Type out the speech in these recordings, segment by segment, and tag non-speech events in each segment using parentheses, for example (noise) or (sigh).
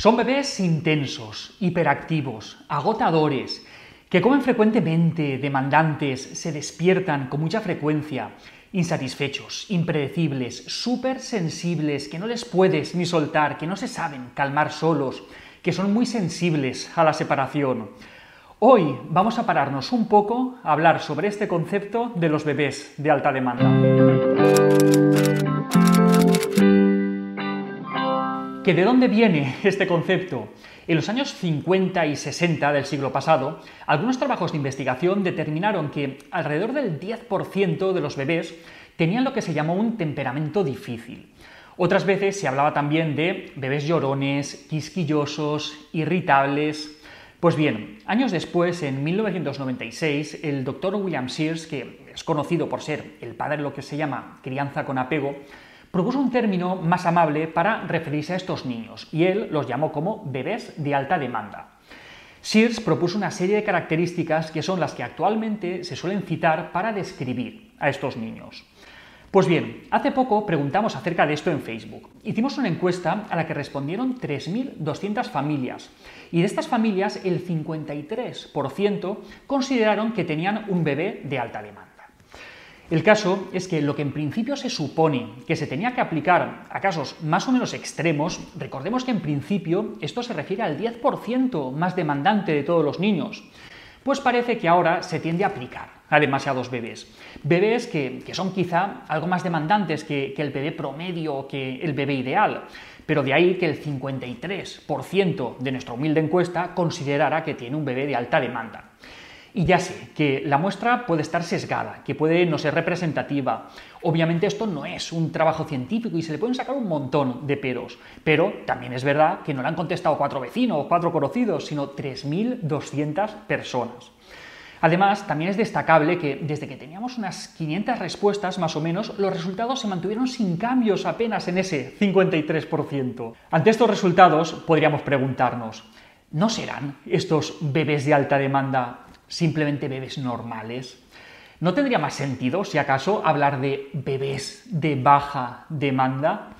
Son bebés intensos, hiperactivos, agotadores, que comen frecuentemente, demandantes, se despiertan con mucha frecuencia, insatisfechos, impredecibles, súper sensibles, que no les puedes ni soltar, que no se saben calmar solos, que son muy sensibles a la separación. Hoy vamos a pararnos un poco a hablar sobre este concepto de los bebés de alta demanda. ¿Que ¿De dónde viene este concepto? En los años 50 y 60 del siglo pasado, algunos trabajos de investigación determinaron que alrededor del 10% de los bebés tenían lo que se llamó un temperamento difícil. Otras veces se hablaba también de bebés llorones, quisquillosos, irritables. Pues bien, años después, en 1996, el doctor William Sears, que es conocido por ser el padre de lo que se llama crianza con apego, propuso un término más amable para referirse a estos niños, y él los llamó como bebés de alta demanda. Sears propuso una serie de características que son las que actualmente se suelen citar para describir a estos niños. Pues bien, hace poco preguntamos acerca de esto en Facebook. Hicimos una encuesta a la que respondieron 3.200 familias y de estas familias el 53% consideraron que tenían un bebé de alta demanda. El caso es que lo que en principio se supone que se tenía que aplicar a casos más o menos extremos, recordemos que en principio esto se refiere al 10% más demandante de todos los niños, pues parece que ahora se tiende a aplicar a demasiados bebés. Bebés que, son quizá algo más demandantes que, que el bebé promedio o que el bebé ideal, pero de ahí que el 53% de nuestra humilde encuesta considerara que tiene un bebé de alta demanda. Y ya sé que la muestra puede estar sesgada, que puede no ser representativa. Obviamente esto no es un trabajo científico y se le pueden sacar un montón de peros. Pero también es verdad que no le han contestado cuatro vecinos o cuatro conocidos, sino 3.200 personas. Además, también es destacable que desde que teníamos unas 500 respuestas más o menos, los resultados se mantuvieron sin cambios apenas en ese 53%. Ante estos resultados podríamos preguntarnos, ¿no serán estos bebés de alta demanda simplemente bebés normales? ¿No tendría más sentido, si acaso, hablar de bebés de baja demanda?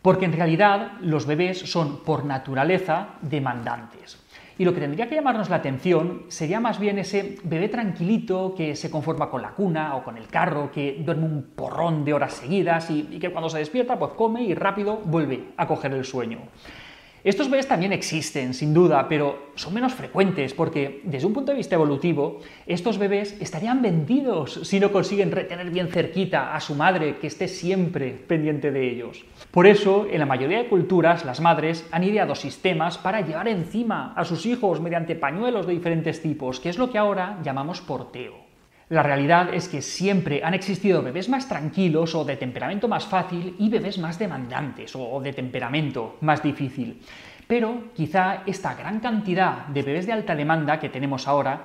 Porque en realidad los bebés son por naturaleza demandantes. Y lo que tendría que llamarnos la atención sería más bien ese bebé tranquilito que se conforma con la cuna o con el carro, que duerme un porrón de horas seguidas y, que cuando se despierta pues come y rápido vuelve a coger el sueño. Estos bebés también existen, sin duda, pero son menos frecuentes porque, desde un punto de vista evolutivo, estos bebés estarían vendidos si no consiguen retener bien cerquita a su madre, que esté siempre pendiente de ellos. Por eso, en la mayoría de culturas, las madres han ideado sistemas para llevar encima a sus hijos mediante pañuelos de diferentes tipos, que es lo que ahora llamamos porteo. La realidad es que siempre han existido bebés más tranquilos o de temperamento más fácil y bebés más demandantes o de temperamento más difícil. Pero quizá esta gran cantidad de bebés de alta demanda que tenemos ahora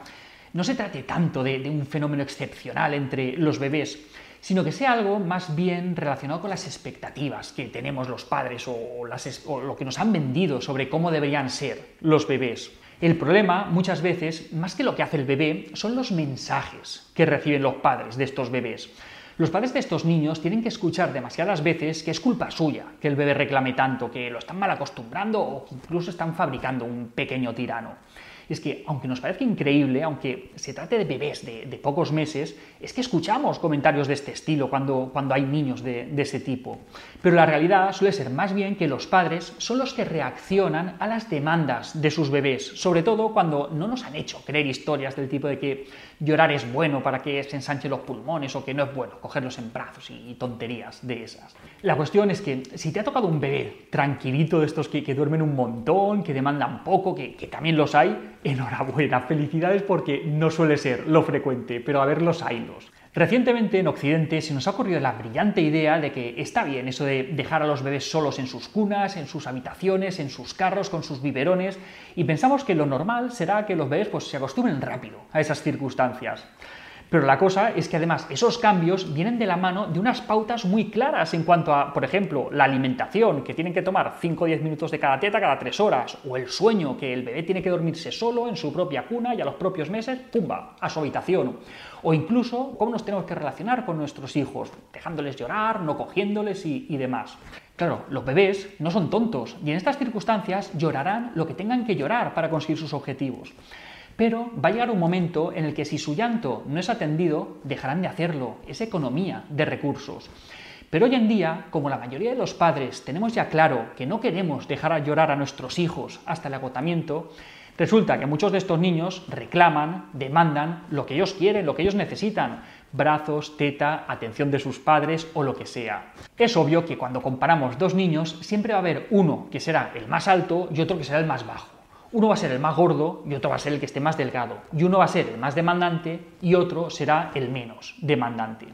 no se trate tanto de, un fenómeno excepcional entre los bebés, sino que sea algo más bien relacionado con las expectativas que tenemos los padres o, o lo que nos han vendido sobre cómo deberían ser los bebés. El problema, muchas veces, más que lo que hace el bebé, son los mensajes que reciben los padres de estos bebés. Los padres de estos niños tienen que escuchar demasiadas veces que es culpa suya que el bebé reclame tanto, que lo están mal acostumbrando o que incluso están fabricando un pequeño tirano es que, aunque nos parezca increíble, aunque se trate de bebés de, pocos meses, es que escuchamos comentarios de este estilo cuando, cuando hay niños de, de, ese tipo. Pero la realidad suele ser más bien que los padres son los que reaccionan a las demandas de sus bebés, sobre todo cuando no nos han hecho creer historias del tipo de que llorar es bueno para que se ensanchen los pulmones o que no es bueno cogerlos en brazos y, tonterías de esas. La cuestión es que si te ha tocado un bebé tranquilito de estos que, duermen un montón, que demandan poco, que, también los hay, enhorabuena, felicidades porque no suele ser lo frecuente, pero a ver los haylos. Recientemente en Occidente se nos ha ocurrido la brillante idea de que está bien eso de dejar a los bebés solos en sus cunas, en sus habitaciones, en sus carros, con sus biberones, y pensamos que lo normal será que los bebés pues, se acostumbren rápido a esas circunstancias. Pero la cosa es que además esos cambios vienen de la mano de unas pautas muy claras en cuanto a, por ejemplo, la alimentación, que tienen que tomar 5 o 10 minutos de cada teta cada 3 horas, o el sueño, que el bebé tiene que dormirse solo en su propia cuna y a los propios meses, ¡pumba!, a su habitación. O incluso cómo nos tenemos que relacionar con nuestros hijos, dejándoles llorar, no cogiéndoles y, y demás. Claro, los bebés no son tontos y en estas circunstancias llorarán lo que tengan que llorar para conseguir sus objetivos. Pero va a llegar un momento en el que si su llanto no es atendido, dejarán de hacerlo. Es economía de recursos. Pero hoy en día, como la mayoría de los padres tenemos ya claro que no queremos dejar a llorar a nuestros hijos hasta el agotamiento, resulta que muchos de estos niños reclaman, demandan lo que ellos quieren, lo que ellos necesitan, brazos, teta, atención de sus padres o lo que sea. Es obvio que cuando comparamos dos niños siempre va a haber uno que será el más alto y otro que será el más bajo. Uno va a ser el más gordo y otro va a ser el que esté más delgado. Y uno va a ser el más demandante y otro será el menos demandante.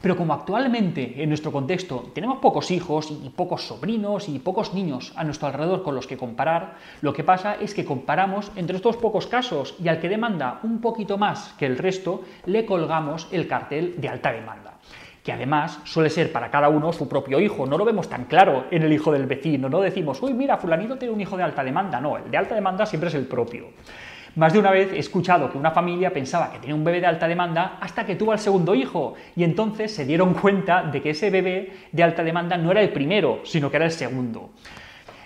Pero como actualmente en nuestro contexto tenemos pocos hijos y pocos sobrinos y pocos niños a nuestro alrededor con los que comparar, lo que pasa es que comparamos entre estos pocos casos y al que demanda un poquito más que el resto le colgamos el cartel de alta demanda que además suele ser para cada uno su propio hijo. No lo vemos tan claro en el hijo del vecino. No decimos, uy, mira, fulanito tiene un hijo de alta demanda. No, el de alta demanda siempre es el propio. Más de una vez he escuchado que una familia pensaba que tenía un bebé de alta demanda hasta que tuvo al segundo hijo y entonces se dieron cuenta de que ese bebé de alta demanda no era el primero, sino que era el segundo.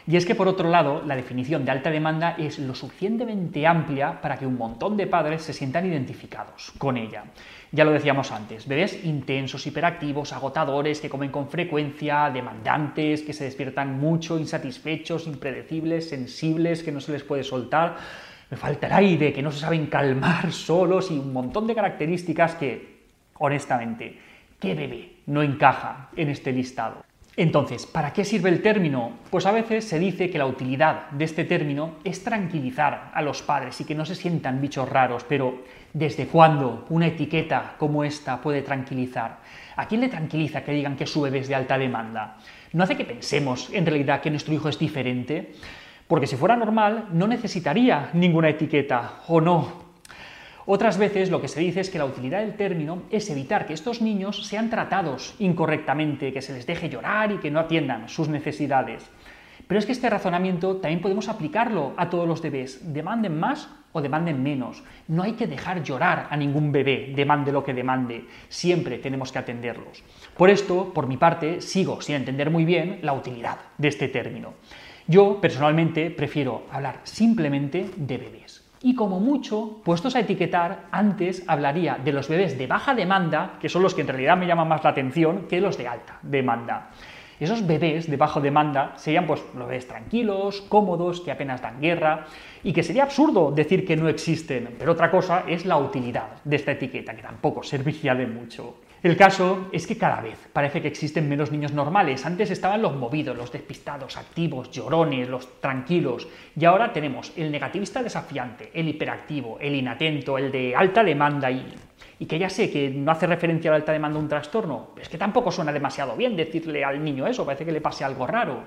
Y es que por otro lado, la definición de alta demanda es lo suficientemente amplia para que un montón de padres se sientan identificados con ella. Ya lo decíamos antes, bebés intensos, hiperactivos, agotadores, que comen con frecuencia, demandantes, que se despiertan mucho, insatisfechos, impredecibles, sensibles, que no se les puede soltar me falta el aire, que no se saben calmar (laughs) solos y un montón de características que, honestamente, ¿qué bebé no encaja en este listado? Entonces, ¿para qué sirve el término? Pues a veces se dice que la utilidad de este término es tranquilizar a los padres y que no se sientan bichos raros, pero ¿desde cuándo una etiqueta como esta puede tranquilizar? ¿A quién le tranquiliza que digan que su bebé es de alta demanda? ¿No hace que pensemos en realidad que nuestro hijo es diferente? porque si fuera normal no necesitaría ninguna etiqueta, ¿o no? Otras veces lo que se dice es que la utilidad del término es evitar que estos niños sean tratados incorrectamente, que se les deje llorar y que no atiendan sus necesidades. Pero es que este razonamiento también podemos aplicarlo a todos los bebés, demanden más o demanden menos. No hay que dejar llorar a ningún bebé, demande lo que demande, siempre tenemos que atenderlos. Por esto, por mi parte, sigo sin entender muy bien la utilidad de este término. Yo, personalmente, prefiero hablar simplemente de bebés. Y como mucho, puestos a etiquetar, antes hablaría de los bebés de baja demanda, que son los que en realidad me llaman más la atención, que los de alta demanda. Esos bebés de baja demanda serían pues los bebés tranquilos, cómodos, que apenas dan guerra, y que sería absurdo decir que no existen, pero otra cosa es la utilidad de esta etiqueta, que tampoco serviría de mucho. El caso es que cada vez parece que existen menos niños normales. Antes estaban los movidos, los despistados, activos, llorones, los tranquilos. Y ahora tenemos el negativista desafiante, el hiperactivo, el inatento, el de alta demanda y, y que ya sé que no hace referencia a la alta demanda un trastorno. Es que tampoco suena demasiado bien decirle al niño eso, parece que le pase algo raro.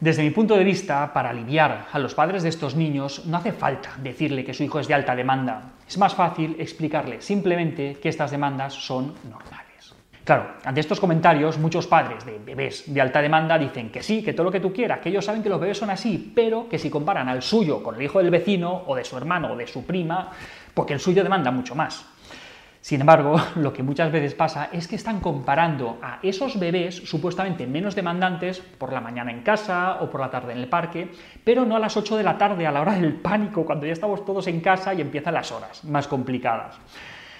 Desde mi punto de vista, para aliviar a los padres de estos niños, no hace falta decirle que su hijo es de alta demanda. Es más fácil explicarle simplemente que estas demandas son normales. Claro, ante estos comentarios, muchos padres de bebés de alta demanda dicen que sí, que todo lo que tú quieras, que ellos saben que los bebés son así, pero que si comparan al suyo con el hijo del vecino o de su hermano o de su prima, porque el suyo demanda mucho más. Sin embargo, (laughs) lo que muchas veces pasa es que están comparando a esos bebés supuestamente menos demandantes por la mañana en casa o por la tarde en el parque, pero no a las 8 de la tarde, a la hora del pánico, cuando ya estamos todos en casa y empiezan las horas más complicadas.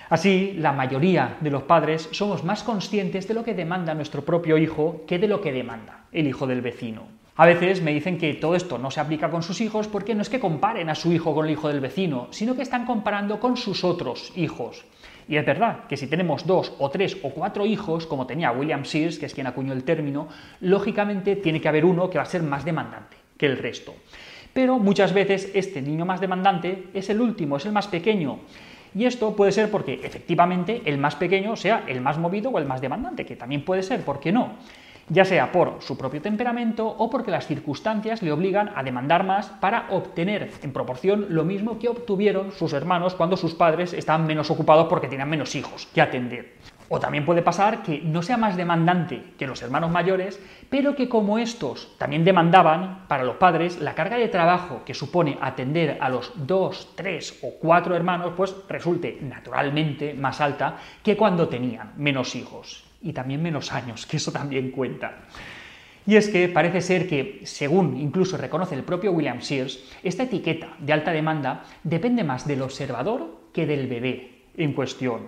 Así, la mayoría de los padres somos más conscientes de lo que demanda nuestro propio hijo que de lo que demanda el hijo del vecino. A veces me dicen que todo esto no se aplica con sus hijos porque no es que comparen a su hijo con el hijo del vecino, sino que están comparando con sus otros hijos. Y es verdad que si tenemos dos o tres o cuatro hijos, como tenía William Sears, que es quien acuñó el término, lógicamente tiene que haber uno que va a ser más demandante que el resto. Pero muchas veces este niño más demandante es el último, es el más pequeño. Y esto puede ser porque efectivamente el más pequeño sea el más movido o el más demandante, que también puede ser, ¿por qué no? Ya sea por su propio temperamento o porque las circunstancias le obligan a demandar más para obtener en proporción lo mismo que obtuvieron sus hermanos cuando sus padres estaban menos ocupados porque tenían menos hijos que atender. O también puede pasar que no sea más demandante que los hermanos mayores, pero que como estos también demandaban para los padres, la carga de trabajo que supone atender a los dos, tres o cuatro hermanos, pues resulte naturalmente más alta que cuando tenían menos hijos y también menos años, que eso también cuenta. Y es que parece ser que, según incluso reconoce el propio William Sears, esta etiqueta de alta demanda depende más del observador que del bebé en cuestión.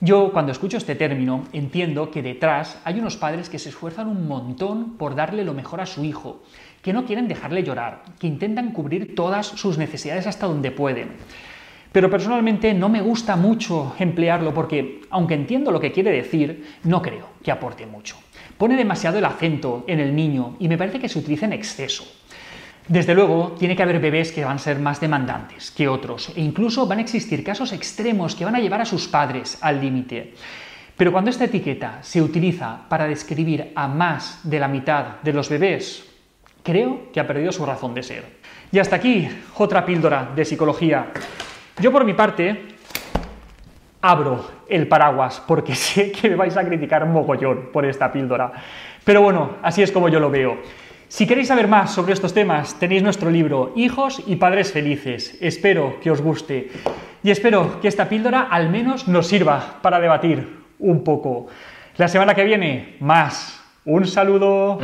Yo, cuando escucho este término, entiendo que detrás hay unos padres que se esfuerzan un montón por darle lo mejor a su hijo, que no quieren dejarle llorar, que intentan cubrir todas sus necesidades hasta donde pueden. Pero personalmente no me gusta mucho emplearlo porque, aunque entiendo lo que quiere decir, no creo que aporte mucho. Pone demasiado el acento en el niño y me parece que se utiliza en exceso. Desde luego, tiene que haber bebés que van a ser más demandantes que otros, e incluso van a existir casos extremos que van a llevar a sus padres al límite. Pero cuando esta etiqueta se utiliza para describir a más de la mitad de los bebés, creo que ha perdido su razón de ser. Y hasta aquí otra píldora de psicología. Yo por mi parte abro el paraguas porque (laughs) sé que me vais a criticar mogollón por esta píldora. Pero bueno, así es como yo lo veo. Si queréis saber más sobre estos temas, tenéis nuestro libro Hijos y Padres Felices. Espero que os guste y espero que esta píldora al menos nos sirva para debatir un poco. La semana que viene, más. Un saludo.